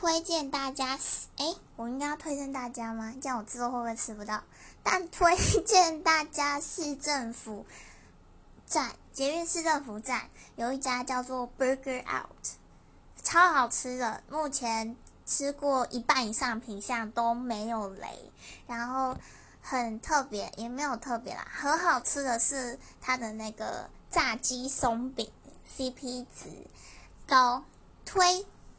推荐大家，哎，我应该要推荐大家吗？这样我之后会不会吃不到？但推荐大家市政府站，捷运市政府站有一家叫做 Burger Out，超好吃的。目前吃过一半以上品相都没有雷，然后很特别，也没有特别啦，很好吃的是它的那个炸鸡松饼，CP 值高，推。